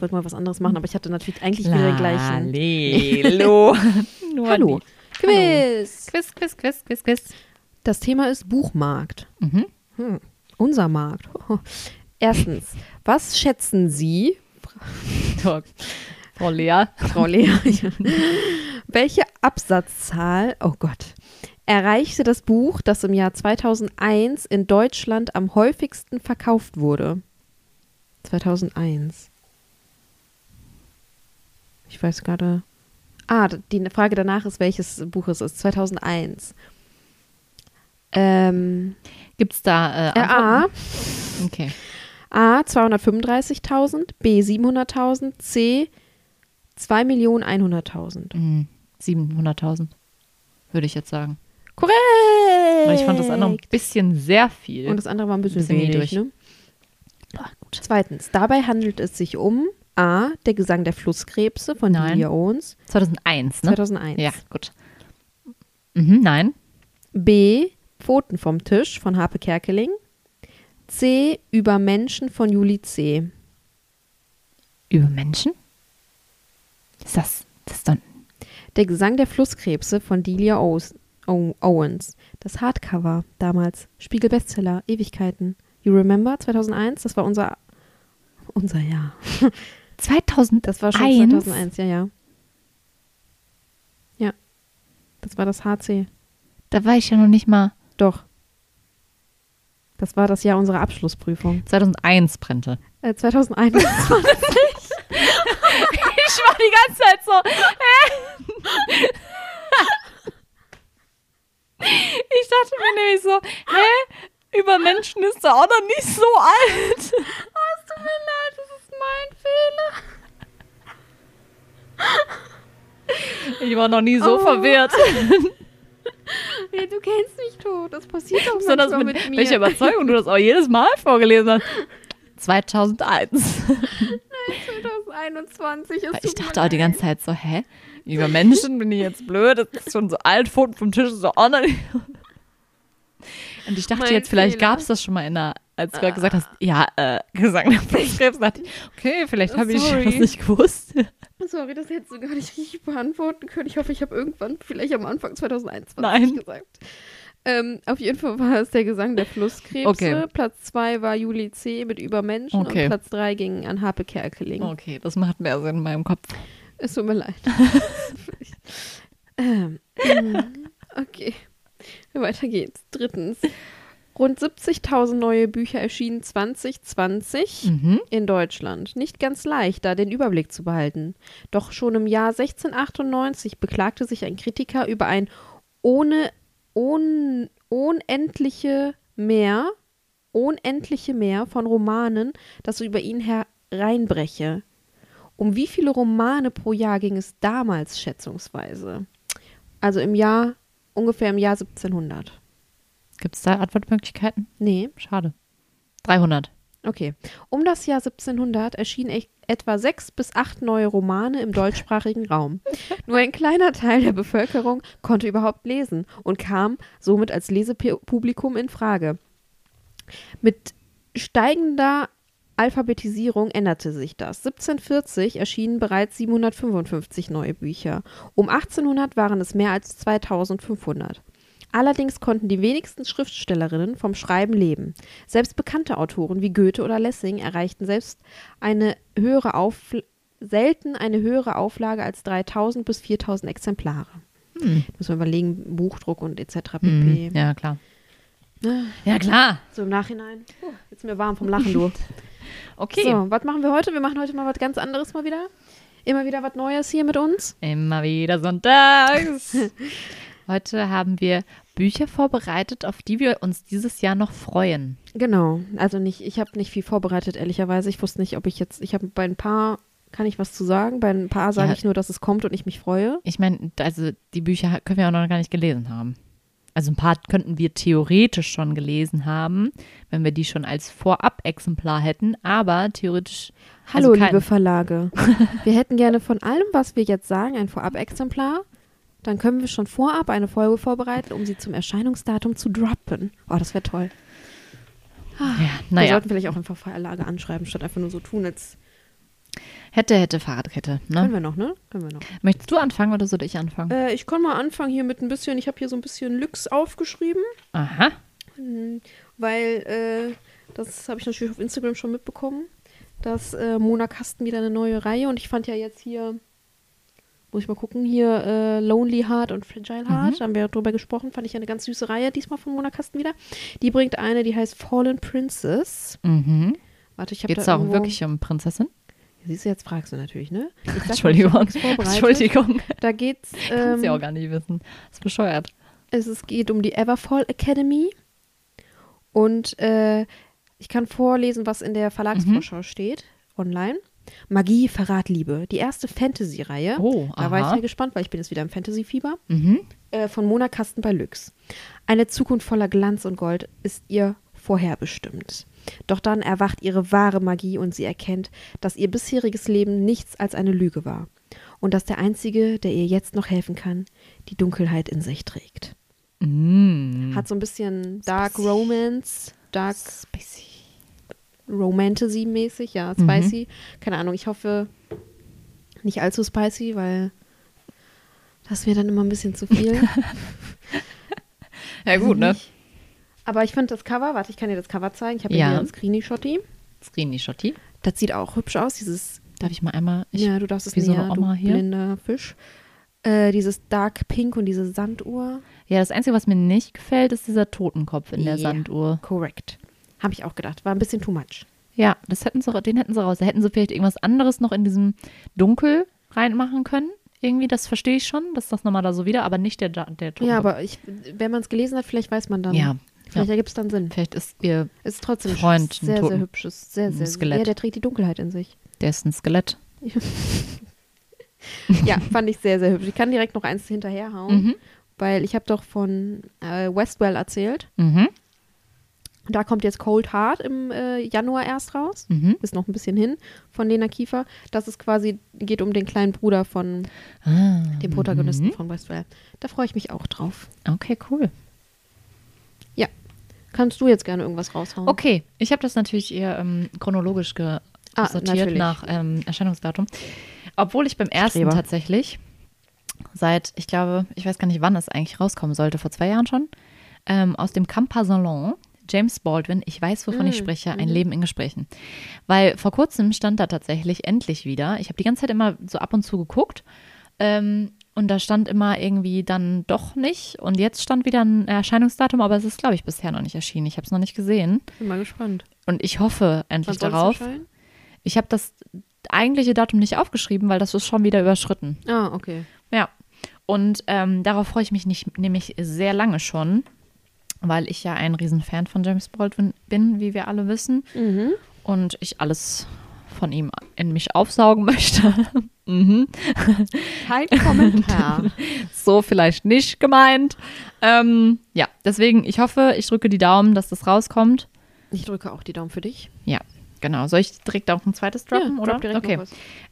Ich wollte mal was anderes machen, aber ich hatte natürlich eigentlich wieder den gleichen. Hallo. Hallo. Quiz. Quiz, Quiz, Quiz, Quiz, Quiz. Das Thema ist Buchmarkt. Mhm. Hm. Unser Markt. Erstens, was schätzen Sie, Frau Lea. Frau Lea, welche Absatzzahl, oh Gott, erreichte das Buch, das im Jahr 2001 in Deutschland am häufigsten verkauft wurde? 2001. Ich weiß gerade. Ah, die Frage danach ist, welches Buch es ist. 2001. Ähm, Gibt es da äh, äh, A. Okay. A 235.000, B 700.000, C 2.100.000. Mhm. 700.000, würde ich jetzt sagen. Korrekt! Weil ich fand das andere ein bisschen sehr viel. Und das andere war ein bisschen, Bisschen wenig, niedrig. ne? Gut. Zweitens, dabei handelt es sich um A, der Gesang der Flusskrebse von Nein. Delia Owens, 2001, ne? 2001. Ja, gut. Mhm, nein. B, Pfoten vom Tisch von Harpe Kerkeling. C, Über Menschen von Juli C. Über Menschen? Ist das, das ist doch, Der Gesang der Flusskrebse von Delia Owes- Ow- Owens. Das Hardcover damals. Spiegel-Bestseller, Ewigkeiten. You remember 2001? Das war unser, unser Jahr. 2000, Das war schon Eins? 2001, ja, ja. Ja. Das war das HC. da war ich ja noch nicht mal. Doch. Das war das Jahr unserer Abschlussprüfung. 2001 brennte. Äh, 2021. Ich war die ganze Zeit so. hä? ich dachte mir nämlich so, hä? Über Menschen ist er auch noch nicht so alt. Es tut mir leid, das ist mein Fehler. Ich war noch nie so Oh. verwirrt. Nee, du kennst mich doch. Das passiert doch Besonders manchmal mit, mit mir. welcher Überzeugung du das auch jedes Mal vorgelesen hast. 2001. 2021 ist Ich dachte auch die ganze Zeit so, hä? Über Menschen bin ich jetzt blöd, das ist schon so alt, Pfoten vom Tisch so nicht. Und ich dachte Mein jetzt, vielleicht gab es das schon mal in der, als du gerade gesagt hast, ja, äh, Gesang der Flusskrebs, dachte ich, okay, vielleicht habe ich das nicht gewusst. Sorry, das hättest du gar nicht richtig beantworten können. Ich hoffe, ich habe irgendwann, vielleicht am Anfang 2021 Nein. gesagt. Ähm, auf jeden Fall war es der Gesang der Flusskrebse. Okay. Platz 2 war Juli C. mit Übermenschen Okay. und Platz 3 ging an Harpe Kerkeling. Okay, das macht mehr Sinn in meinem Kopf. Es tut mir leid. ähm, okay. Weiter geht's. Drittens. Rund 70.000 neue Bücher erschienen 2020 Mhm. in Deutschland. Nicht ganz leicht, da den Überblick zu behalten. Doch schon im Jahr 1698 beklagte sich ein Kritiker über ein ohne un, unendliche Meer, unendliche Meer von Romanen, das über ihn hereinbreche. Um wie viele Romane pro Jahr ging es damals schätzungsweise? Also im Jahr, ungefähr im Jahr 1700. Gibt es da Antwortmöglichkeiten? Nee, Schade. 300. Okay. Um das Jahr 1700 erschienen e etwa sechs bis acht neue Romane im deutschsprachigen Raum. Nur ein kleiner Teil der Bevölkerung konnte überhaupt lesen und kam somit als Lesepublikum in Frage. Mit steigender Alphabetisierung änderte sich das. 1740 erschienen bereits 755 neue Bücher. Um 1800 waren es mehr als 2500. Allerdings konnten die wenigsten Schriftstellerinnen vom Schreiben leben. Selbst bekannte Autoren wie Goethe oder Lessing erreichten selbst eine höhere Aufl selten eine höhere Auflage als 3000 bis 4000 Exemplare. Hm. Muss man überlegen, Buchdruck und etc. pp. Mhm. Ja, klar. Ah, Ja, klar. So im Nachhinein. Puh, jetzt ist mir warm vom Lachen, du. Okay. So, was machen wir heute? Wir machen heute mal was ganz anderes mal wieder. Immer wieder was Neues hier mit uns. Immer wieder sonntags. Heute haben wir Bücher vorbereitet, auf die wir uns dieses Jahr noch freuen. Genau. Also nicht, ich habe nicht viel vorbereitet, ehrlicherweise. Ich wusste nicht, ob ich jetzt, ich habe bei ein paar kann ich was zu sagen. Bei ein paar sage Ja. ich nur, dass es kommt und ich mich freue. Ich meine, also die Bücher können wir auch noch gar nicht gelesen haben. Also ein paar könnten wir theoretisch schon gelesen haben, wenn wir die schon als Vorab-Exemplar hätten, aber theoretisch. Hallo, also liebe Verlage. wir hätten gerne von allem, was wir jetzt sagen, ein Vorab-Exemplar. Dann können wir schon vorab eine Folge vorbereiten, um sie zum Erscheinungsdatum zu droppen. Oh, das wäre toll. Ja, Wir naja, sollten vielleicht auch einfach Verlage anschreiben, statt einfach nur so tun, als hätte, hätte, Fahrradkette. können Ne? wir noch, ne? Können wir noch. Möchtest du anfangen oder soll ich anfangen? Äh, ich kann mal anfangen hier mit ein bisschen, ich habe hier so ein bisschen Lux aufgeschrieben, Aha. Mhm, weil äh, das habe ich natürlich auf Instagram schon mitbekommen, dass äh, Mona Kasten wieder eine neue Reihe und ich fand ja jetzt hier, muss ich mal gucken, hier äh, Lonely Heart und Fragile Heart, da haben wir drüber gesprochen, fand ich ja eine ganz süße Reihe diesmal von Mona Kasten wieder. Die bringt eine, die heißt Fallen Princess. Mhm. Warte, ich habe Geht da es auch wirklich um Prinzessin? Siehst du, jetzt fragst du natürlich, ne? Sag Entschuldigung. Entschuldigung. Da geht's, Kannst ja auch ähm, gar nicht wissen. Das ist bescheuert. es, es geht um die Everfall Academy und äh, ich kann vorlesen, was in der Verlagsvorschau steht, online. Magie, Verrat, Liebe. Die erste Fantasy-Reihe. Oh, Da war ich aha. ja gespannt, weil ich bin jetzt wieder im Fantasy-Fieber. Mhm. Äh, von Mona Kasten bei Lux. Eine Zukunft voller Glanz und Gold ist ihr vorherbestimmt. Doch dann erwacht ihre wahre Magie und sie erkennt, dass ihr bisheriges Leben nichts als eine Lüge war. Und dass der Einzige, der ihr jetzt noch helfen kann, die Dunkelheit in sich trägt. Mm. Hat so ein bisschen Dark Spicy. Romance, Dark Spicy. Romantasy-mäßig, ja, Mhm. spicy. Keine Ahnung, ich hoffe nicht allzu spicy, weil das wäre dann immer ein bisschen zu viel. Ja, gut, ne? Aber ich finde das Cover, warte, ich kann dir das Cover zeigen. Ich habe ja hier einen Screeny-Shotti. Screeny Schotti. Das sieht auch hübsch aus, dieses, Darf ich mal einmal. Ich, ja, du darfst es wie so eine Oma hier. blinder Fisch. Äh, dieses Dark Pink und diese Sanduhr. Ja, das Einzige, was mir nicht gefällt, ist dieser Totenkopf in der. Sanduhr. Correct. Habe ich auch gedacht. War ein bisschen too much. Ja, das hätten sie, den hätten sie raus. Da hätten sie vielleicht irgendwas anderes noch in diesem Dunkel reinmachen können. Irgendwie, das verstehe ich schon, dass das nochmal da so wieder, aber nicht der, der Totenkopf. Ja, aber ich, wenn man es gelesen hat, vielleicht weiß man dann. Ja, Vielleicht ja. ergibt es dann Sinn. vielleicht ist ihr, ist trotzdem Freund, ein sehr, sehr hübsches. Sehr, sehr, Skelett. Ja, der trägt die Dunkelheit in sich. der ist ein Skelett. Ja, fand ich sehr, sehr hübsch. Ich kann direkt noch eins hinterherhauen, Mhm. weil ich habe doch von äh, Westwell erzählt. Mhm. Da kommt jetzt Cold Heart im äh, Januar erst raus. Mhm. Ist noch ein bisschen hin von Lena Kiefer. Das ist quasi, geht um den kleinen Bruder von Ah, dem Protagonisten mhm. von Westwell. Da freue ich mich auch drauf. Okay, cool. Kannst du jetzt gerne irgendwas raushauen? Okay, ich habe das natürlich eher ähm, chronologisch ge Ah, sortiert natürlich. nach ähm, Erscheinungsdatum. Obwohl ich beim ersten Streber. tatsächlich seit, ich glaube, ich weiß gar nicht, wann es eigentlich rauskommen sollte, vor zwei Jahren schon, ähm, aus dem Campa Salon, James Baldwin, ich weiß, wovon ich Mm, spreche, ein mhm. Leben in Gesprächen. Weil vor kurzem stand da tatsächlich endlich wieder, ich habe die ganze Zeit immer so ab und zu geguckt, ähm, und da stand immer irgendwie dann doch nicht. Und jetzt stand wieder ein Erscheinungsdatum, aber es ist, glaube ich, bisher noch nicht erschienen. Ich habe es noch nicht gesehen. Bin mal gespannt. Und ich hoffe endlich es darauf. Ich habe das eigentliche Datum nicht aufgeschrieben, weil das ist schon wieder überschritten. Ah, okay. Ja. Und ähm, darauf freue ich mich nicht, nämlich sehr lange schon, weil ich ja ein Riesenfan von James Baldwin bin, wie wir alle wissen. Mhm. Und ich alles von ihm in mich aufsaugen möchte. mhm. Kein Kommentar. So vielleicht nicht gemeint. Ähm, ja, deswegen, ich hoffe, ich drücke die Daumen, dass das rauskommt. ich drücke auch die Daumen für dich. Ja, genau. Soll ich direkt auch ein zweites droppen, ja, oder? drop direkt okay.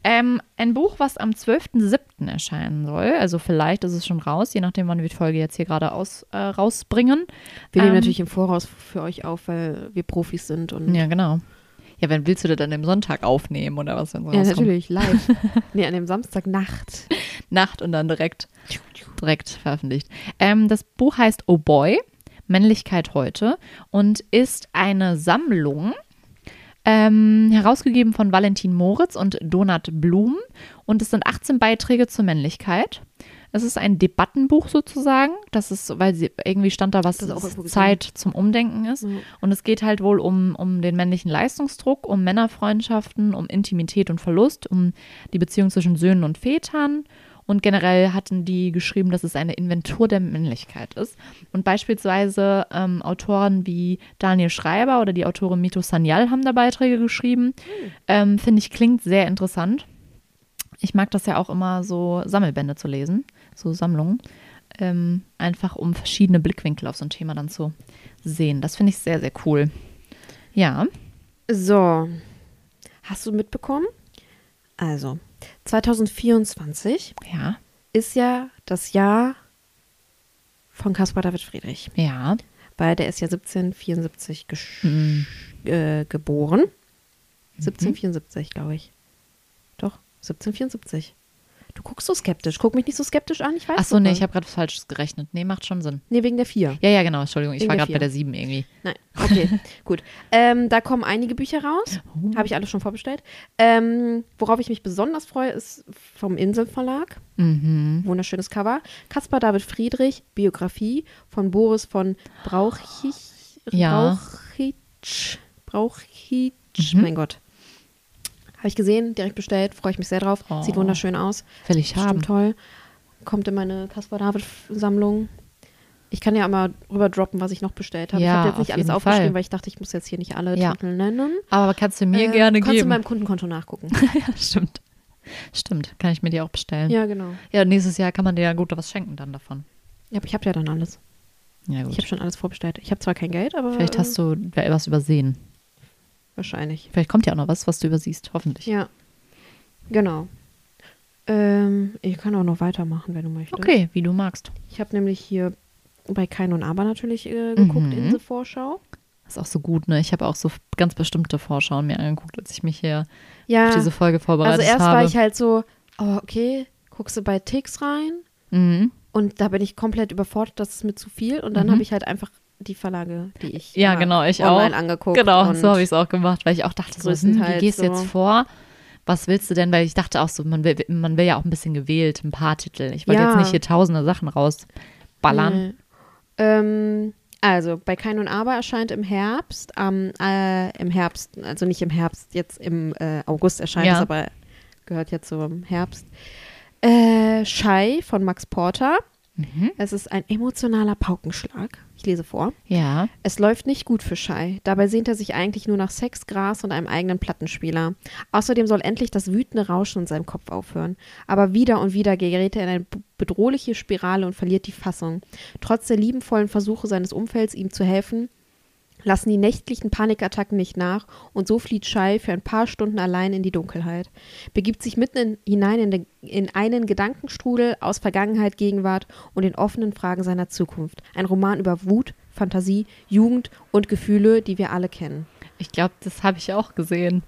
Ähm, ein Buch, was am 12.07. erscheinen soll. Also vielleicht ist es schon raus, je nachdem, wann wir die Folge jetzt hier gerade aus, äh, rausbringen. Wir nehmen Ähm, natürlich im Voraus für euch auf, weil wir Profis sind. Und Ja, genau. Ja, wenn willst du das dann am Sonntag aufnehmen oder was? Wenn so Ja, rauskommt? natürlich, live. nee, an dem Samstagnacht. Nacht und dann direkt, direkt veröffentlicht. Ähm, das Buch heißt Oh Boy, Männlichkeit heute und ist eine Sammlung, ähm, herausgegeben von Valentin Moritz und Donat Blum und es sind 18 Beiträge zur Männlichkeit. Es ist ein Debattenbuch sozusagen. Das ist, weil sie irgendwie stand da, was Zeit zum Umdenken ist. Ja. Und es geht halt wohl um, um den männlichen Leistungsdruck, um Männerfreundschaften, um Intimität und Verlust, um die Beziehung zwischen Söhnen und Vätern. Und generell hatten die geschrieben, dass es eine Inventur der Männlichkeit ist. Und beispielsweise ähm, Autoren wie Daniel Schreiber oder die Autorin Mito Sanyal haben da Beiträge geschrieben. Ähm, Finde ich, klingt sehr interessant. Ich mag das ja auch immer so Sammelbände zu lesen, so Sammlungen. Ähm, einfach um verschiedene Blickwinkel auf so ein Thema dann zu sehen. Das finde ich sehr, sehr cool. Ja. So, hast du mitbekommen? Also, 2024 Ja. ist ja das Jahr von Caspar David Friedrich, Ja. weil der ist ja 1774 gesch- Mhm. äh, geboren. 1774, glaube ich. Doch, 1774. Du guckst so skeptisch. Guck mich nicht so skeptisch an, ich weiß Achso, nee, doch ich habe gerade Falsches gerechnet. Nee, macht schon Sinn. Nee, wegen der vier. Ja, ja, genau. Entschuldigung, ich Wegen war gerade bei der 7 irgendwie. Nein, okay, gut. Ähm, da kommen einige Bücher raus. Oh. Habe ich alles schon vorbestellt. Ähm, worauf ich mich besonders freue, ist vom Inselverlag. Mhm. Wunderschönes Cover. Caspar David Friedrich, Biografie von Boris von Brauchich. Ja. Brauchitsch. Brauchitsch. Mhm. Mein Gott. Habe ich gesehen, direkt bestellt, freue ich mich sehr drauf. Sieht Oh. wunderschön aus. Will ich haben. Toll. Kommt in meine Caspar David Sammlung. Ich kann ja einmal rüber droppen, was ich noch bestellt habe. ich Ja, habe jetzt auf nicht alles jeden aufgeschrieben, Fall. weil ich dachte, ich muss jetzt hier nicht alle Ja. Titel nennen. Aber kannst du mir Äh, gerne kannst du in geben. meinem Kundenkonto nachgucken. ja, stimmt. Stimmt. Kann ich mir die auch bestellen. ja, genau. Ja, nächstes Jahr kann man dir ja gut was schenken dann davon. Ja, aber ich habe ja dann alles. Ja, Ich gut. habe schon alles vorbestellt. Ich habe zwar kein Geld, aber Vielleicht hast du was übersehen. Wahrscheinlich. Vielleicht kommt ja auch noch was, was du übersiehst. Hoffentlich. Ja. Genau. Ähm, ich kann auch noch weitermachen, wenn du möchtest. Okay, wie du magst. Ich habe nämlich hier bei Kein und Aber natürlich äh, geguckt Mhm. in der Vorschau. Das ist auch so gut, ne? Ich habe auch so ganz bestimmte Vorschauen mir angeguckt, als ich mich hier Ja. auf diese Folge vorbereitet also erst habe. war ich halt so, oh, okay, guckst du bei Tix rein mhm. und da bin ich komplett überfordert, das ist mir zu viel und dann Mhm. habe ich halt einfach die Verlage, die ich Ja, genau, ich online auch. angeguckt. Genau, so habe ich es auch gemacht, weil ich auch dachte, so, hm, wie gehst du jetzt so. vor? Was willst du denn? Weil ich dachte auch so, man will, man will ja auch ein bisschen gewählt, ein paar Titel. Ich wollte Ja. jetzt nicht hier tausende Sachen rausballern. Nee. Ähm, also bei Kein und Aber erscheint im Herbst, am äh, im Herbst, also nicht im Herbst, jetzt im äh, August erscheint Ja. es, aber gehört jetzt zum Herbst. Äh, Shy von Max Porter. Mhm. Es ist ein emotionaler Paukenschlag. Ich lese vor. Ja. Es läuft nicht gut für Shy. Dabei sehnt er sich eigentlich nur nach Sex, Gras und einem eigenen Plattenspieler. Außerdem soll endlich das wütende Rauschen in seinem Kopf aufhören. Aber wieder und wieder gerät er in eine bedrohliche Spirale und verliert die Fassung. Trotz der liebenvollen Versuche seines Umfelds, ihm zu helfen, lassen die nächtlichen Panikattacken nicht nach und so flieht Shy für ein paar Stunden allein in die Dunkelheit, begibt sich mitten in, hinein in, den, in einen Gedankenstrudel aus Vergangenheit, Gegenwart und den offenen Fragen seiner Zukunft. Ein Roman über Wut, Fantasie, Jugend und Gefühle, die wir alle kennen. Ich glaube, das habe ich auch gesehen.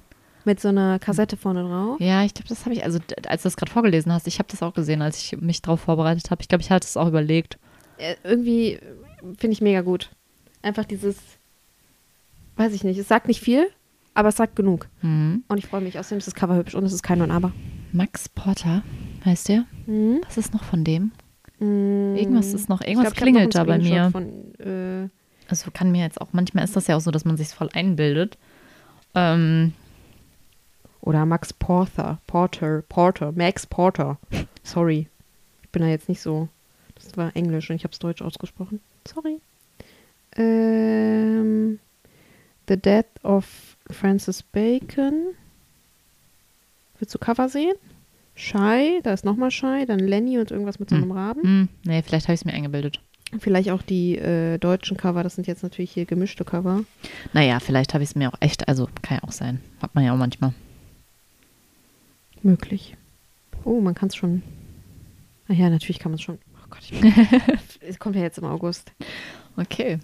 Mit so einer Kassette vorne drauf. Ja, ich glaube, das habe ich, also als du das gerade vorgelesen hast, ich habe das auch gesehen, als ich mich darauf vorbereitet habe. Ich glaube, ich hatte es auch überlegt. Äh, irgendwie finde ich mega gut. Einfach dieses, weiß ich nicht, es sagt nicht viel, aber es sagt genug. Mhm. Und ich freue mich. Außerdem ist das Cover hübsch und es ist kein und aber. Max Porter, heißt der? Mhm. Was ist noch von dem? Mm, Irgendwas ist noch, irgendwas glaub, hab noch klingelt da bei mir. Von, äh, Also kann mir jetzt auch, manchmal ist das ja auch so, dass man sich voll einbildet. Ähm, oder Max Porter. Porter. Porter. Max Porter. Sorry. Ich bin da jetzt nicht so. Das war Englisch und ich habe es Deutsch ausgesprochen. Sorry. Ähm, The Death of Francis Bacon. Willst du Cover sehen? Shy, da ist nochmal Shy, dann Lenny und irgendwas mit so einem Raben. hm, nee, vielleicht habe ich es mir eingebildet. Vielleicht auch die äh, deutschen Cover, das sind jetzt natürlich hier gemischte Cover. Naja, vielleicht habe ich es mir auch echt, also kann ja auch sein. Hat man ja auch manchmal. Möglich. Oh, man kann es schon. Ach ja, natürlich kann man es schon. Oh Gott, ich bin, es kommt ja jetzt im August. Okay.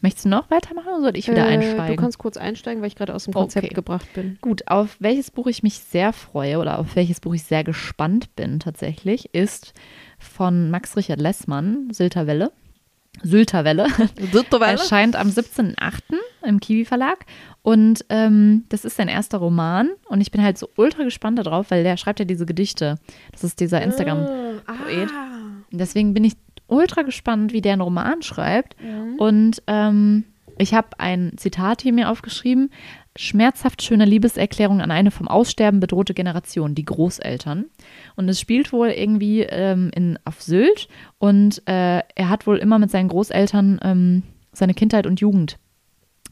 Möchtest du noch weitermachen oder soll ich wieder Äh, einsteigen? Du kannst kurz einsteigen, weil ich gerade aus dem Konzept Okay. gebracht bin. Gut, auf welches Buch ich mich sehr freue oder auf welches Buch ich sehr gespannt bin tatsächlich, ist von Max Richard Lessmann, Sylterwelle. Sylterwelle. Erscheint am 17.08. im Kiwi Verlag. Und ähm, das ist sein erster Roman. Und ich bin halt so ultra gespannt darauf, weil der schreibt ja diese Gedichte. Das ist dieser Instagram. Poet. Ah. Deswegen bin ich ultra gespannt, wie der einen Roman schreibt. Mhm. Und ähm, ich habe ein Zitat hier mir aufgeschrieben. Schmerzhaft schöne Liebeserklärung an eine vom Aussterben bedrohte Generation, die Großeltern. Und es spielt wohl irgendwie ähm, in, auf Sylt. Und äh, er hat wohl immer mit seinen Großeltern ähm, seine Kindheit und Jugend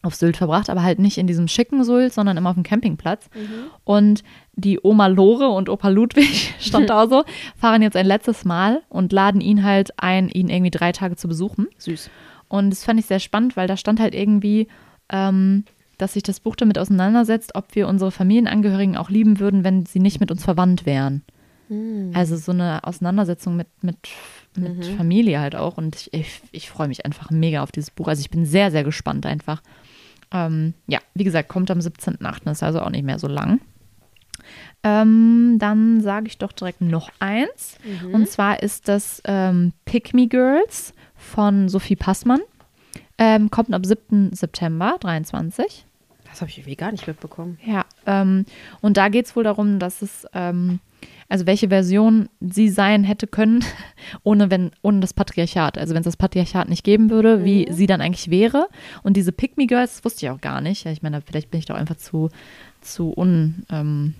auf Sylt verbracht, aber halt nicht in diesem schicken Sylt, sondern immer auf dem Campingplatz. Mhm. Und die Oma Lore und Opa Ludwig, stand da so, fahren jetzt ein letztes Mal und laden ihn halt ein, ihn irgendwie drei Tage zu besuchen. Süß. Und das fand ich sehr spannend, weil da stand halt irgendwie, ähm, dass sich das Buch damit auseinandersetzt, ob wir unsere Familienangehörigen auch lieben würden, wenn sie nicht mit uns verwandt wären. Mhm. Also so eine Auseinandersetzung mit, mit, mit Mhm. Familie halt auch. Und ich, ich, ich freue mich einfach mega auf dieses Buch. Also ich bin sehr, sehr gespannt einfach. Ähm, ja, wie gesagt, kommt am 17.8., ist also auch nicht mehr so lang. Ähm, dann sage ich doch direkt noch eins. Mhm. Und zwar ist das ähm, Pick Me Girls von Sophie Passmann. Ähm, kommt am 7. September 23. Das habe ich irgendwie gar nicht mitbekommen. Ja, ähm, und da geht es wohl darum, dass es, ähm, also welche Version sie sein hätte können, ohne, wenn, ohne das Patriarchat. Also wenn es das Patriarchat nicht geben würde, wie sie dann eigentlich wäre. Und diese Pick Me Girls, das wusste ich auch gar nicht. Ich meine, vielleicht bin ich doch einfach zu, zu un, ähm,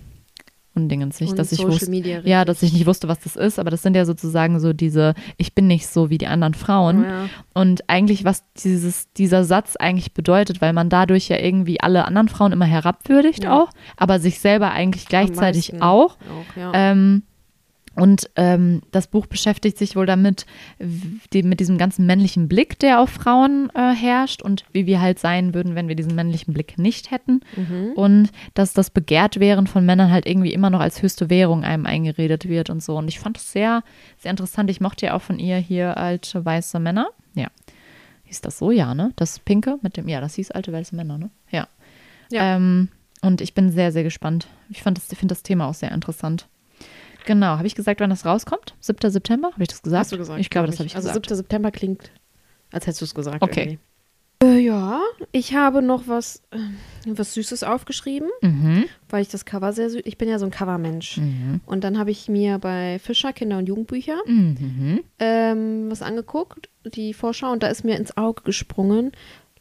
undingensig, Und dass ich Social wusste. Media Ja, dass ich nicht wusste, was das ist, aber das sind ja sozusagen so diese, ich bin nicht so wie die anderen Frauen. Ja. Und eigentlich, was dieses, dieser Satz eigentlich bedeutet, weil man dadurch ja irgendwie alle anderen Frauen immer herabwürdigt Ja. auch, aber sich selber eigentlich gleichzeitig auch. Auch, ja. Ähm, und ähm, das Buch beschäftigt sich wohl damit, die, mit diesem ganzen männlichen Blick, der auf Frauen äh, herrscht und wie wir halt sein würden, wenn wir diesen männlichen Blick nicht hätten. Mhm. Und dass das Begehrtwerden von Männern halt irgendwie immer noch als höchste Währung einem eingeredet wird und so. Und ich fand das sehr, sehr interessant. Ich mochte ja auch von ihr hier alte weiße Männer. Ja. Hieß das so? Ja, ne? Das Pinke mit dem, ja, das hieß alte weiße Männer, ne? Ja. Ja. Ähm, und ich bin sehr, sehr gespannt. Ich fand das, finde das Thema auch sehr interessant. Genau. Habe ich gesagt, wann das rauskommt? 7. September? Habe ich das gesagt? Hast du gesagt? Ich glaube, glaub das habe ich also gesagt. 7. September klingt, als hättest du es gesagt. Okay. irgendwie. Äh, ja, ich habe noch was, äh, was Süßes aufgeschrieben, Mhm. weil ich das Cover sehr süß. Ich bin ja so ein Covermensch. Mhm. Und dann habe ich mir bei Fischer Kinder- und Jugendbücher Mhm. ähm, was angeguckt, die Vorschau, und da ist mir ins Auge gesprungen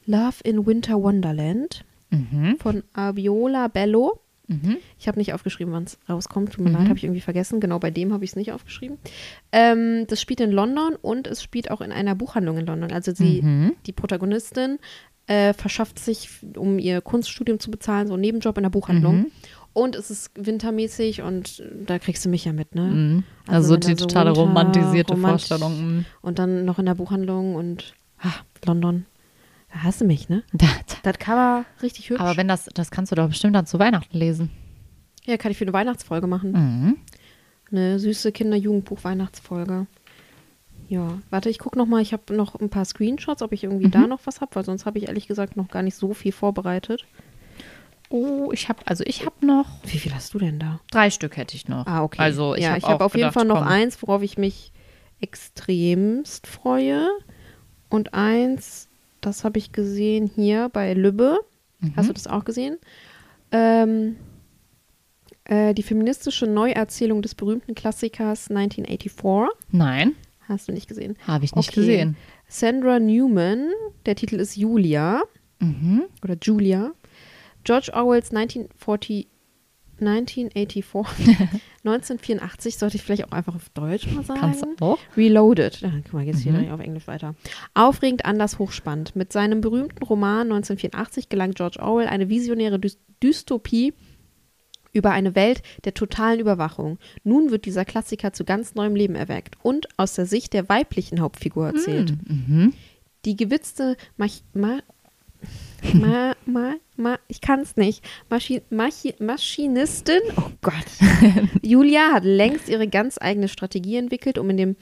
Love in Winter Wonderland Mhm. von Abiola Bello. Mhm. Ich habe nicht aufgeschrieben, wann es rauskommt. Tut mir Mhm. leid, habe ich irgendwie vergessen. Genau bei dem habe ich es nicht aufgeschrieben. Ähm, das spielt in London und es spielt auch in einer Buchhandlung in London. Also sie, Mhm. die Protagonistin äh, verschafft sich, um ihr Kunststudium zu bezahlen, so einen Nebenjob in der Buchhandlung. Mhm. Und es ist wintermäßig und äh, da kriegst du mich ja mit, ne? Mhm. Also Also, die so totale romantisierte romant- Vorstellung. mhm. Und dann noch in der Buchhandlung und ah, London. Du mich, ne? Da, Das Cover richtig hübsch. aber wenn das, das kannst du doch bestimmt dann zu Weihnachten lesen. ja, kann ich für eine Weihnachtsfolge machen. Mhm. Eine süße Kinder-Jugendbuch-Weihnachtsfolge. Ja, warte, ich gucke noch mal. Ich habe noch ein paar Screenshots, ob ich irgendwie Mhm. da noch was habe, weil sonst habe ich ehrlich gesagt noch gar nicht so viel vorbereitet. Oh, ich habe, also ich habe noch Wie viel hast du denn da? drei Stück hätte ich noch. Ah, okay. Also ich ja, habe ich habe auch auf jeden gedacht, Fall noch komm. eins, worauf ich mich extremst freue. Und eins, das habe ich gesehen hier bei Lübbe. Hast du Mhm. das auch gesehen? Ähm, äh, die feministische Neuerzählung des berühmten Klassikers 1984. Nein, Hast du nicht gesehen? habe ich nicht Okay. gesehen. Sandra Newman, der Titel ist Julia Mhm. oder Julia. George Orwells 1940, 1984, 1984, sollte ich vielleicht auch einfach auf Deutsch mal sagen. Kannst du auch? Reloaded. Ja, guck mal, jetzt hier Mhm. auf Englisch weiter. Aufregend, anders, hochspannend. Mit seinem berühmten Roman 1984 gelang George Orwell eine visionäre Dys Dystopie über eine Welt der totalen Überwachung. Nun wird dieser Klassiker zu ganz neuem Leben erweckt und aus der Sicht der weiblichen Hauptfigur erzählt. Mhm. Die gewitzte Mach ma ma ma ma ich kann's nicht. Maschi Machi Maschinistin, oh Gott. Julia hat längst ihre ganz eigene Strategie entwickelt, um in dem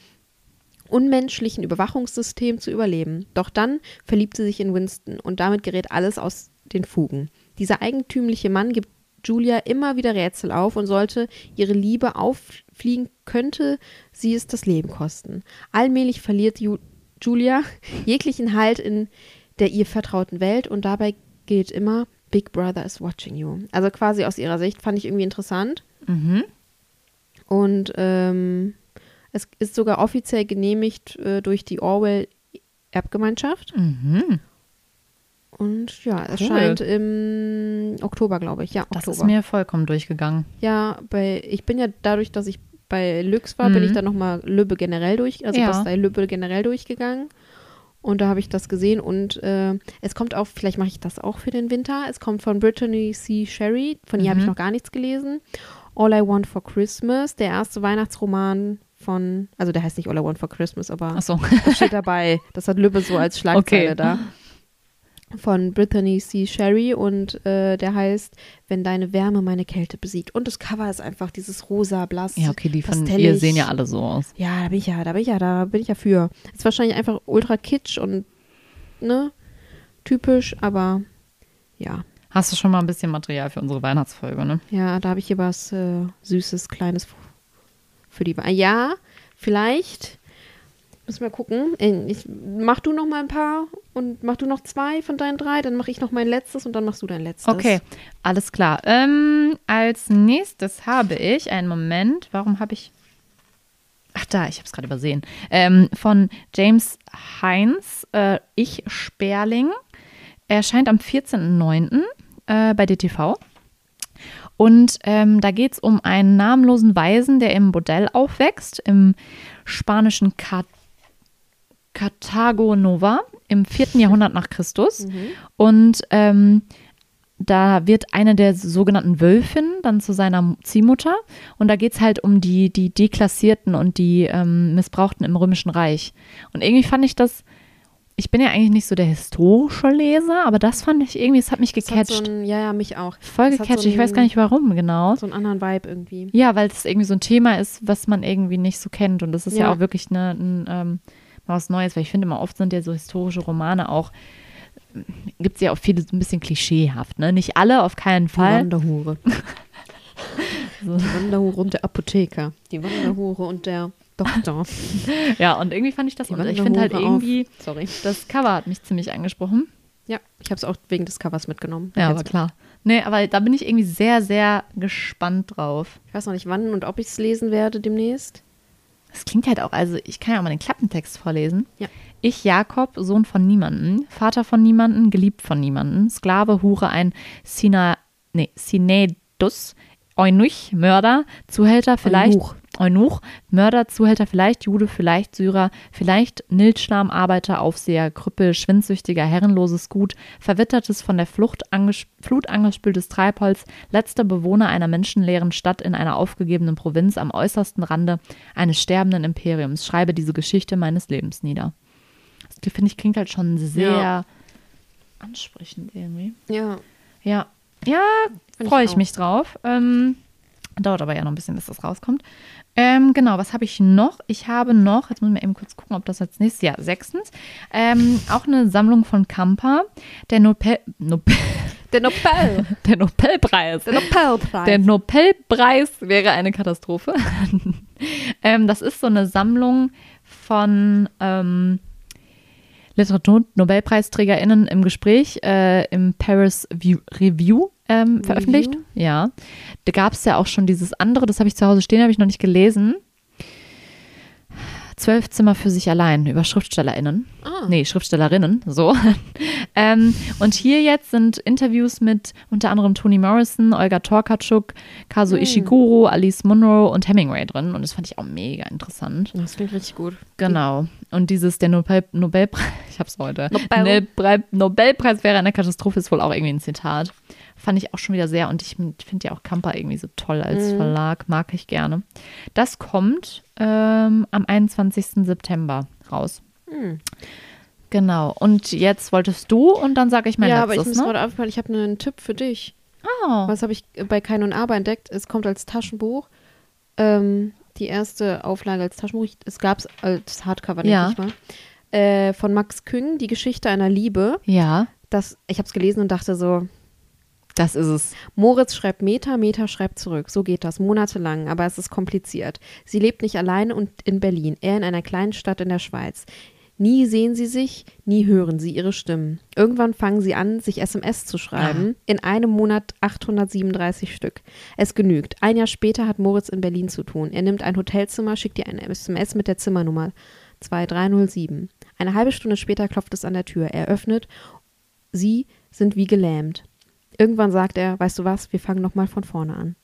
unmenschlichen Überwachungssystem zu überleben. Doch dann verliebt sie sich in Winston und damit gerät alles aus den Fugen. Dieser eigentümliche Mann gibt Julia immer wieder Rätsel auf und sollte ihre Liebe auffliegen, könnte sie es das Leben kosten. Allmählich verliert Ju Julia jeglichen Halt in der ihr vertrauten Welt und dabei gilt immer, Big Brother is watching you. Also quasi aus ihrer Sicht fand ich irgendwie interessant. Mhm. Und ähm, es ist sogar offiziell genehmigt äh, durch die Orwell-Erbgemeinschaft. Mhm. Und ja, es Cool. scheint im Oktober, glaube ich. Ja, Das Oktober. ist mir vollkommen durchgegangen. ja, bei, ich bin ja dadurch, dass ich bei Lüx war, bin Mhm. ich dann nochmal Lübbe generell durch, also Ja. Bastei Lübbe generell durchgegangen. Und da habe ich das gesehen und äh, es kommt auch, vielleicht mache ich das auch für den Winter. Es kommt von Brittany C. Sherry, von ihr habe ich Mhm. noch gar nichts gelesen. All I Want for Christmas, der erste Weihnachtsroman von, also der heißt nicht All I Want for Christmas, aber Achso. das steht dabei. Das hat Lübbe so als Schlagzeile Okay. da. Von Brittany C. Sherry und äh, der heißt Wenn deine Wärme meine Kälte besiegt. Und das Cover ist einfach dieses rosa, blass. Ja, okay, die von ihr sehen ja alle so aus. Ja, da bin ich ja, da bin ich ja, da bin ich ja für. Ist wahrscheinlich einfach ultra kitsch und ne, typisch, aber ja. Hast du schon mal ein bisschen Material für unsere Weihnachtsfolge, ne? Ja, da habe ich hier was äh, Süßes, Kleines für die. Wa- Ja, vielleicht. Müssen wir gucken. Ich, mach du noch mal ein paar und mach du noch zwei von deinen drei, dann mache ich noch mein letztes und dann machst du dein letztes. Okay, alles klar. Ähm, als nächstes habe ich, einen Moment, warum habe ich. Ach da, ich habe es gerade übersehen. Ähm, von James Heinz, äh, Ich Sperling. Erscheint am 14.09. Äh, bei DTV. Und ähm, da geht es um einen namenlosen Waisen, der im Bordell aufwächst, im spanischen Car Carthago Nova im 4. Jahrhundert nach Christus. Und ähm, da wird eine der sogenannten Wölfinnen dann zu seiner Ziehmutter. Und da geht es halt um die, die Deklassierten und die ähm, Missbrauchten im Römischen Reich. Und irgendwie fand ich das, ich bin ja eigentlich nicht so der historische Leser, aber das fand ich irgendwie, es hat mich gecatcht. so ein, ja, ja, mich auch. Voll das gecatcht, so ich weiß gar nicht warum genau. So einen anderen Vibe irgendwie. Ja, weil es irgendwie so ein Thema ist, was man irgendwie nicht so kennt. Und das ist ja, Ja. auch wirklich eine, ein, ähm, mal was Neues, weil ich finde immer oft sind ja so historische Romane auch, gibt es ja auch viele so ein bisschen klischeehaft, ne? Nicht alle, auf keinen Die Fall. Wanderhure. So. Die Wanderhure und der Apotheker. Die Wanderhure und der Doktor. Ja, und irgendwie fand ich das, Die und ich finde halt irgendwie, Sorry. das Cover hat mich ziemlich angesprochen. Ja, ich habe es auch wegen des Covers mitgenommen. Ja, aber klar. Nee, aber da bin ich irgendwie sehr, sehr gespannt drauf. Ich weiß noch nicht, wann und ob ich es lesen werde demnächst. Das klingt halt auch, also ich kann ja auch mal den Klappentext vorlesen. Ja. Ich, Jakob, Sohn von niemanden, Vater von niemanden, geliebt von niemanden, Sklave, Hure, ein Sina, nee, Sinedus, Eunuch, Mörder, Zuhälter, vielleicht, Eunuch. Eunuch, Mörder, Zuhälter, vielleicht Jude, vielleicht Syrer, vielleicht Nilschlamm, Arbeiter, Aufseher, Krüppel, Schwindsüchtiger, herrenloses Gut, verwittertes, von der Flucht anges Flut angespültes Treibholz, letzter Bewohner einer menschenleeren Stadt in einer aufgegebenen Provinz am äußersten Rande eines sterbenden Imperiums. Schreibe diese Geschichte meines Lebens nieder. Das finde ich klingt halt schon sehr Ja. ansprechend irgendwie. Ja. Ja, ja, freue ich ich mich drauf. Ähm, dauert aber ja noch ein bisschen, bis das rauskommt. Ähm, genau, was habe ich noch? Ich habe noch, jetzt müssen wir eben kurz gucken, ob das als nächstes, ja, sechstens, ähm, auch eine Sammlung von Kampa, der Nobel, Nobel, Der Nobel. der Nobelpreis. Der Nobelpreis. Der Nobelpreis wäre eine Katastrophe. ähm, das ist so eine Sammlung von ähm, Literatur-Nobelpreisträgerinnen im Gespräch äh, im Paris View Review ähm, veröffentlicht. Ja. Da gab es ja auch schon dieses andere, das habe ich zu Hause stehen, habe ich noch nicht gelesen. Zwölf Zimmer für sich allein über SchriftstellerInnen. Ah. Nee, Schriftstellerinnen, so. ähm, und hier jetzt sind Interviews mit unter anderem Toni Morrison, Olga Torkatschuk, Kazuo Hm. Ishiguro, Alice Munro und Hemingway drin. Und das fand ich auch mega interessant. Das klingt richtig gut. Genau. Und dieses, der Nobel, Nobelpreis, ich hab's heute. Nobel, Nobelpreis wäre eine Katastrophe, ist wohl auch irgendwie ein Zitat. Fand ich auch schon wieder sehr. Und ich finde ja auch Kampa irgendwie so toll als Mhm. Verlag. Mag ich gerne. Das kommt ähm, am 21. September raus. Hm. Genau. Und jetzt wolltest du und dann sage ich mein ja, aber ich letztes, muss ne? gerade aufgefallen, ich habe einen Tipp für dich. Oh. Was habe ich bei Kein und Aber entdeckt? Es kommt als Taschenbuch. Ähm, die erste Auflage als Taschenbuch. Es gab es als Hardcover, denke Ja. ich mal. Äh, von Max Küng, Die Geschichte einer Liebe. Ja, Das, ich habe es gelesen und dachte so, das ist es. Moritz schreibt Meta, Meta schreibt zurück. So geht das, monatelang, aber es ist kompliziert. Sie lebt nicht alleine und in Berlin, er in einer kleinen Stadt in der Schweiz. Nie sehen sie sich, nie hören sie ihre Stimmen. Irgendwann fangen sie an, sich SMS zu schreiben. In einem Monat 837 Stück. Es genügt. Ein Jahr später hat Moritz in Berlin zu tun. Er nimmt ein Hotelzimmer, schickt ihr eine SMS mit der Zimmernummer 2307. Eine halbe Stunde später klopft es an der Tür. Er öffnet. Sie sind wie gelähmt. Irgendwann sagt er, weißt du was, wir fangen nochmal von vorne an.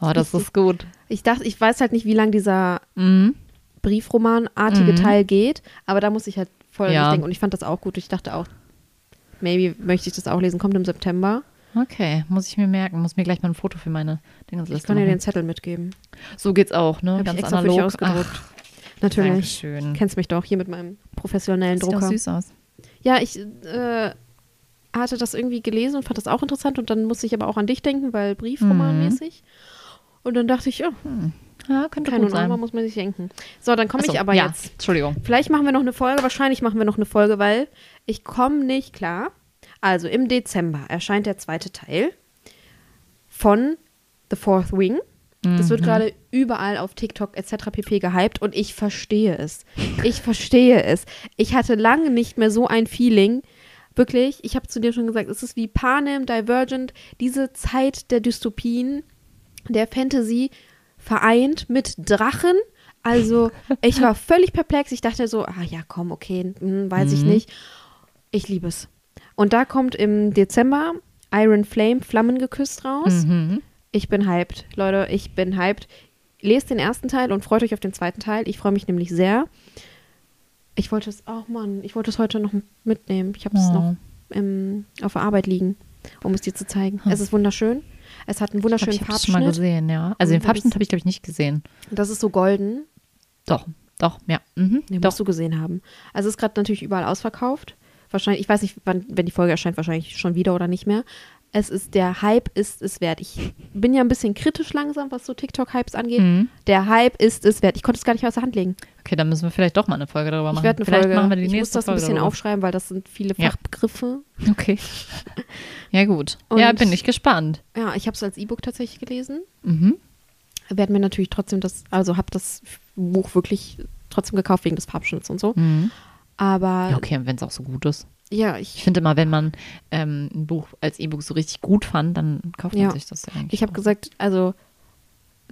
Oh, das ist gut. Ich dachte, ich weiß halt nicht, wie lang dieser Mhm. Briefromanartige Mhm. Teil geht, aber da muss ich halt voll Ja. denken. Und ich fand das auch gut. Ich dachte auch, maybe möchte ich das auch lesen. Kommt im September. Okay, muss ich mir merken. Muss mir gleich mal ein Foto für meine Ich Dingensliste kann dir machen. den Zettel mitgeben. So geht's auch, ne? Ich Ganz extra für dich analog. ausgedruckt. Ach, Natürlich. Dankeschön. Kennst mich doch hier mit meinem professionellen Sieht auch Drucker. süß aus. Ja, ich äh, hatte das irgendwie gelesen und fand das auch interessant. Und dann musste ich aber auch an dich denken, weil Briefromanmäßig. Und dann dachte ich, ja, Ja, könnte kein gut sein. muss man sich denken. So, dann komme ich aber ja, jetzt. Entschuldigung. Vielleicht machen wir noch eine Folge. Wahrscheinlich machen wir noch eine Folge, weil ich komme nicht klar. Also im Dezember erscheint der zweite Teil von The Fourth Wing. Das Mhm. wird gerade überall auf TikTok etc. pp. gehypt und ich verstehe es. Ich verstehe es. Ich hatte lange nicht mehr so ein Feeling. Wirklich, ich habe zu dir schon gesagt, es ist wie Panem, Divergent, diese Zeit der Dystopien, der Fantasy vereint mit Drachen. Also, ich war völlig perplex. Ich dachte so, ah ja, komm, okay, hm, weiß ich Mhm. nicht. Ich liebe es. Und da kommt im Dezember Iron Flame, Flammen geküsst raus. Mhm. Ich bin hyped, Leute, ich bin hyped. Lest den ersten Teil und freut euch auf den zweiten Teil. Ich freue mich nämlich sehr. Ich wollte es, oh Mann, ich wollte es heute noch mitnehmen. Ich habe es Oh. noch im, auf der Arbeit liegen, um es dir zu zeigen. Es ist wunderschön. Es hat einen Ich wunderschönen glaube, ich habe es schon mal Farbschnitt. gesehen, ja. Also den Und Farbschnitt das- habe ich, glaube ich, nicht gesehen. Das ist so golden. Doch, doch, ja. Mhm. Den Doch. musst du gesehen haben. Also es ist gerade natürlich überall ausverkauft. Wahrscheinlich, ich weiß nicht, wann, wenn die Folge erscheint, wahrscheinlich schon wieder oder nicht mehr. Es ist, der Hype ist es wert. Ich bin ja ein bisschen kritisch langsam, was so TikTok-Hypes angeht. Mhm. Der Hype ist es wert. Ich konnte es gar nicht aus der Hand legen. Okay, dann müssen wir vielleicht doch mal eine Folge darüber Ich machen. werde eine vielleicht Folge, machen wir die ich muss nächste das ein bisschen darüber. aufschreiben, weil das sind viele Ja. Fachbegriffe. Okay. Ja, gut. ja, Und- bin ich gespannt. Ja, ich habe es als E-Book tatsächlich gelesen. Mhm. Werde mir natürlich trotzdem das, also habe das Buch wirklich trotzdem gekauft wegen des Farbschnitts und so. Mhm. Aber Ja, okay, und wenn es auch so gut ist. ja, Ich ich, finde immer, wenn man ähm, ein Buch als E-Book so richtig gut fand, dann kauft man Ja. sich das ja eigentlich. ich habe gesagt, also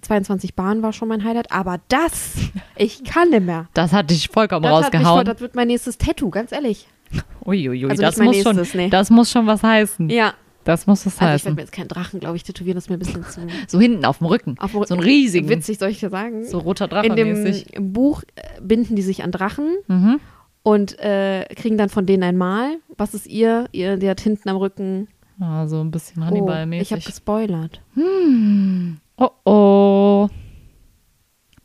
22 Bahn war schon mein Highlight, aber das, ich kann nicht mehr. Das hat dich vollkommen Das, hat mich voll, rausgehauen. das wird mein nächstes Tattoo, ganz ehrlich. Uiuiui, Also das, muss schon, nächstes, nee. das muss schon was heißen. Ja, Das muss was also ich werde heißen. mir jetzt keinen Drachen, glaube ich, tätowieren, das ist mir ein bisschen zu So hinten auf dem Rücken. auf dem so einen Rücken. riesigen. witzig, soll ich dir sagen. So roter Drache In dem mäßig. im Buch äh, binden die sich an Drachen Mhm. und äh, kriegen dann von denen ein Mal. Was ist ihr? Ihr, die hat hinten am Rücken. Ja, so ein bisschen Oh, ich habe Hannibal-mäßig. gespoilert. Oh oh.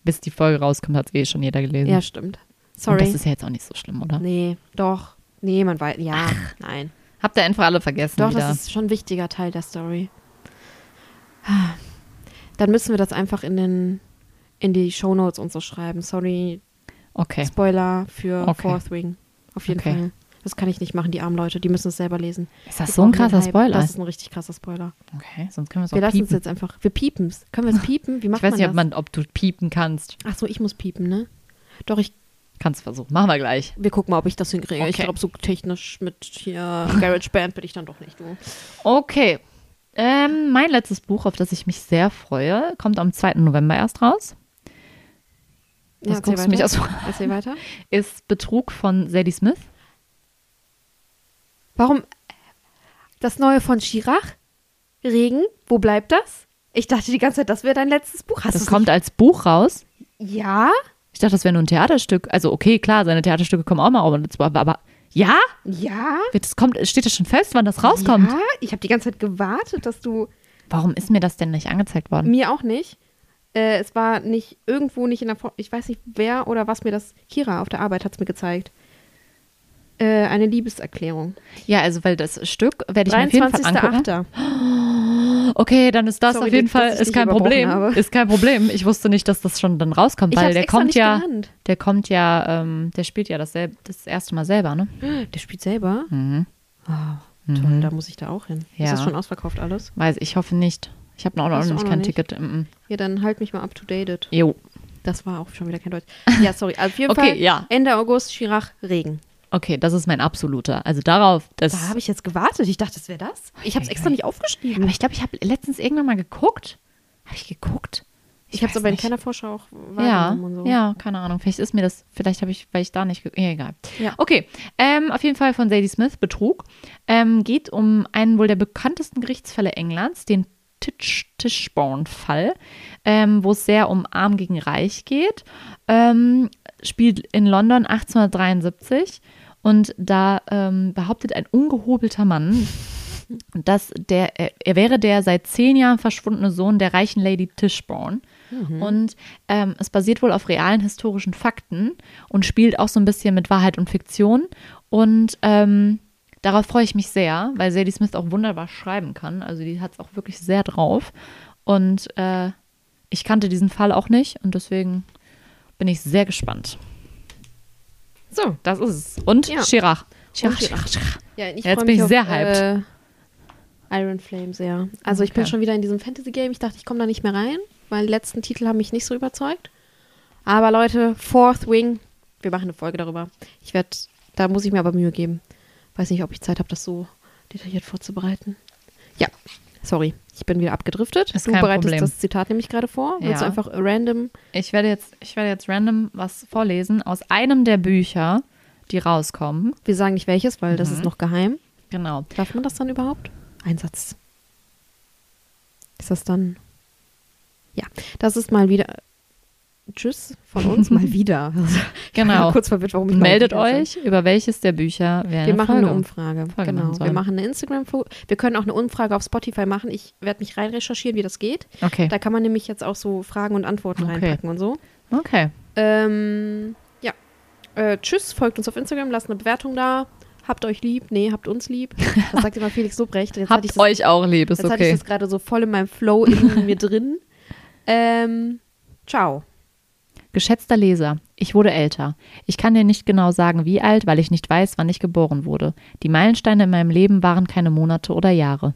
Bis die Folge rauskommt, hat es eh schon jeder gelesen. Ja, stimmt. Und Sorry. das ist ja jetzt auch nicht so schlimm, oder? nee, doch. Nee, man weiß. Ja, nein. Habt ihr einfach alle vergessen Doch, wieder. das ist schon ein wichtiger Teil der Story. Dann müssen wir das einfach in den in die Shownotes und so schreiben. Sorry, okay. Spoiler für Okay. Fourth Wing. Auf jeden Okay. Fall. Das kann ich nicht machen, die armen Leute, die müssen es selber lesen. Ist das Wir so ein krasser. Spoiler? Das ist ein richtig krasser Spoiler. Okay, sonst können wir es Wir auch lassen es jetzt einfach. Wir piepen es. Können wir es piepen? Wie macht Ich weiß nicht, ob, man, ob du piepen kannst. Ach so, ich muss piepen, ne? Doch, ich, Kannst versuchen. Machen wir gleich. wir gucken mal, ob ich das hinkriege. Ich Okay. glaube, so technisch mit hier GarageBand bin ich dann doch nicht, du. Okay. Ähm, mein letztes Buch, auf das ich mich sehr freue, kommt am 2. November erst raus. Das erzähl guckst du mich aus. Erzähl weiter. Ist Betrug von Sadie Smith. Warum das neue von Chirac? Regen? Wo bleibt das? Ich dachte die ganze Zeit, das wäre dein letztes Buch. Hast Das kommt als Buch raus. nicht- Ja? Ich dachte, das wäre nur ein Theaterstück. Also, okay, klar, seine Theaterstücke kommen auch mal raus. Aber, aber ja? Ja? Das kommt, steht das schon fest, wann das rauskommt? Ja? Ich habe die ganze Zeit gewartet, dass du. Warum ist mir das denn nicht angezeigt worden? Mir auch nicht. Äh, es war nicht irgendwo nicht in der. Vor ich weiß nicht, wer oder was mir das. Kira auf der Arbeit hat es mir gezeigt. Äh, eine Liebeserklärung. Ja, also, weil das Stück werde ich mir auf jeden Fall angucken. 23.08. Okay, dann ist das Sorry, auf jeden Fall ist kein Problem. habe. Ist kein Problem. Ich wusste nicht, dass das schon dann rauskommt, weil der kommt ja, der kommt ja, ähm, der spielt ja dasselbe, das erste Mal selber, ne? Der spielt selber. Mhm. Oh, toll, da muss ich da auch hin. Ja. Ist das schon ausverkauft alles? Weiß ich hoffe nicht. Ich habe noch, noch du nicht kein noch nicht? Ticket. Mhm. Ja, dann halt mich mal up to date. Jo. Das war auch schon wieder kein Deutsch. Ja, sorry. Also auf jeden Okay, Fall ja. Ende August, Chirac, Regen. Okay, das ist mein absoluter. Also darauf, das. Da habe ich jetzt gewartet. Ich dachte, das wäre das. Ich habe es extra nicht aufgeschrieben. aber ich glaube, ich habe letztens irgendwann mal geguckt. Habe ich geguckt? ich habe es aber in keiner Vorschau auch Ja, so. ja, keine Ahnung. Vielleicht ist mir das, vielleicht habe ich, weil ich da nicht, ja, egal. Ja. Okay, ähm, auf jeden Fall von Sadie Smith, Betrug. Ähm, geht um einen wohl der bekanntesten Gerichtsfälle Englands, den Tisch Tischborn-Fall, ähm, wo es sehr um Arm gegen Reich geht. Ähm, spielt in London 1873 Und da ähm, behauptet ein ungehobelter Mann, dass der, er, wäre der seit zehn Jahren verschwundene Sohn der reichen Lady Tichborne. Und ähm, es basiert wohl auf realen historischen Fakten und spielt auch so ein bisschen mit Wahrheit und Fiktion. Und ähm, darauf freue ich mich sehr, weil Sadie Smith auch wunderbar schreiben kann. Also die hat es auch wirklich sehr drauf. Und äh, ich kannte diesen Fall auch nicht und deswegen bin ich sehr gespannt. So, das ist es. Und Ja. Chirac. Chirac, Chirac. Chirac. Ja, ich Jetzt bin mich ich sehr auf, hyped. Äh, Iron Flame sehr. Also ich bin schon wieder in diesem Fantasy-Game. Ich dachte, ich komme da nicht mehr rein, weil die letzten Titel haben mich nicht so überzeugt. Aber Leute, Fourth Wing, wir machen eine Folge darüber. Ich werde, da muss ich mir aber Mühe geben. Weiß nicht, ob ich Zeit habe, das so detailliert vorzubereiten. Ja, sorry, ich bin wieder abgedriftet. Ist du bereitest Problem. das Zitat nämlich gerade vor. Willst du Ja. einfach random Ich werde jetzt, ich werde jetzt random was vorlesen aus einem der Bücher, die rauskommen. Wir sagen nicht welches, weil das Mhm. ist noch geheim. Genau. Darf man das dann überhaupt? Ein Satz. Ist das dann? Ja, das ist mal wieder. Tschüss von uns, mal wieder. War Genau. kurz verwirrt, warum ich Meldet euch, über welches der Bücher wir, Wir eine machen Folge. eine Umfrage. Folge genau. machen Wir machen eine instagram Wir können auch eine Umfrage auf Spotify machen. Ich werde mich rein recherchieren, wie das geht. Okay. Da kann man nämlich jetzt auch so Fragen und Antworten Okay. reinpacken und so. Okay. Ähm, ja. Äh, tschüss, folgt uns auf Instagram, lasst eine Bewertung da. Habt euch lieb. Nee, habt uns lieb. Das sagt immer Felix Lobrecht. Jetzt hatte ich Habt das euch auch lieb, ist Jetzt hatte ich okay. das gerade so voll in meinem Flow in mir drin. Ähm, ciao. Geschätzter Leser, ich wurde älter. Ich kann dir nicht genau sagen, wie alt, weil ich nicht weiß, wann ich geboren wurde. Die Meilensteine in meinem Leben waren keine Monate oder Jahre.